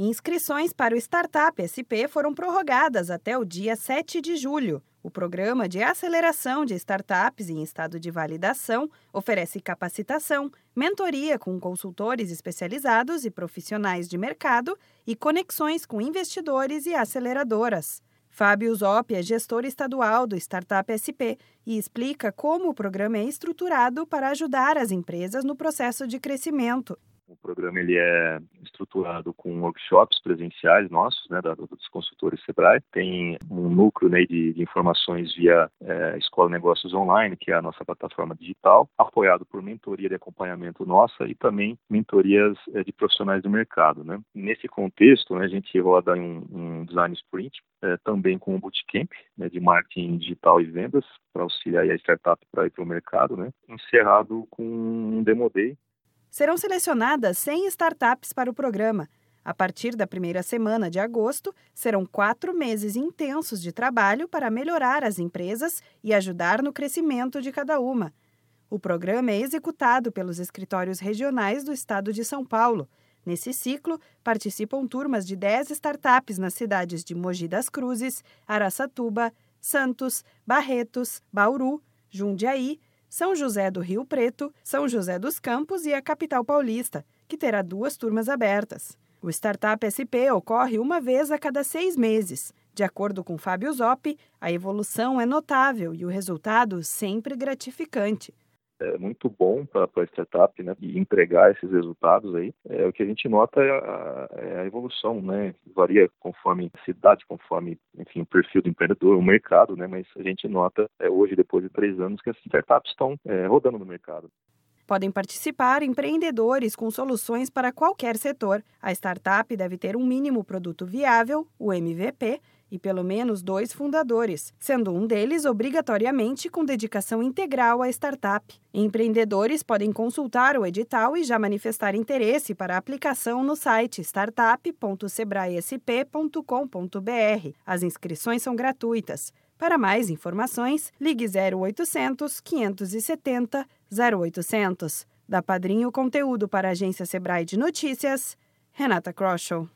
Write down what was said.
Inscrições para o Startup SP foram prorrogadas até o dia 7 de julho. O programa de aceleração de startups em estado de validação oferece capacitação, mentoria com consultores especializados e profissionais de mercado e conexões com investidores e aceleradoras. Fábio Zop é gestor estadual do Startup SP e explica como o programa é estruturado para ajudar as empresas no processo de crescimento o programa ele é estruturado com workshops presenciais nossos, né, dos consultores Sebrae. Tem um núcleo né, de, de informações via é, Escola Negócios Online, que é a nossa plataforma digital, apoiado por mentoria de acompanhamento nossa e também mentorias é, de profissionais do mercado. Né. Nesse contexto, né, a gente roda um, um design sprint, é, também com um bootcamp né, de marketing digital e vendas para auxiliar a startup para ir para o mercado, né, encerrado com um demo day Serão selecionadas 100 startups para o programa. A partir da primeira semana de agosto, serão quatro meses intensos de trabalho para melhorar as empresas e ajudar no crescimento de cada uma. O programa é executado pelos escritórios regionais do estado de São Paulo. Nesse ciclo, participam turmas de 10 startups nas cidades de Mogi das Cruzes, Araçatuba, Santos, Barretos, Bauru, Jundiaí, são José do Rio Preto, São José dos Campos e a capital paulista, que terá duas turmas abertas. O Startup SP ocorre uma vez a cada seis meses. De acordo com Fábio Zoppi, a evolução é notável e o resultado sempre gratificante é muito bom para a startup né, e entregar esses resultados aí. É, o que a gente nota é a, é a, evolução, né? Varia conforme cidade, conforme, enfim, o perfil do empreendedor, o mercado, né? Mas a gente nota é, hoje, depois de três anos, que as startups estão é, rodando no mercado. Podem participar empreendedores com soluções para qualquer setor. A startup deve ter um mínimo produto viável, o MVP, e pelo menos dois fundadores, sendo um deles obrigatoriamente com dedicação integral à startup. Empreendedores podem consultar o edital e já manifestar interesse para a aplicação no site startup.sebraesp.com.br. As inscrições são gratuitas. Para mais informações, ligue 0800 570 0800. Da Padrinho Conteúdo para a Agência Sebrae de Notícias, Renata Kroschel.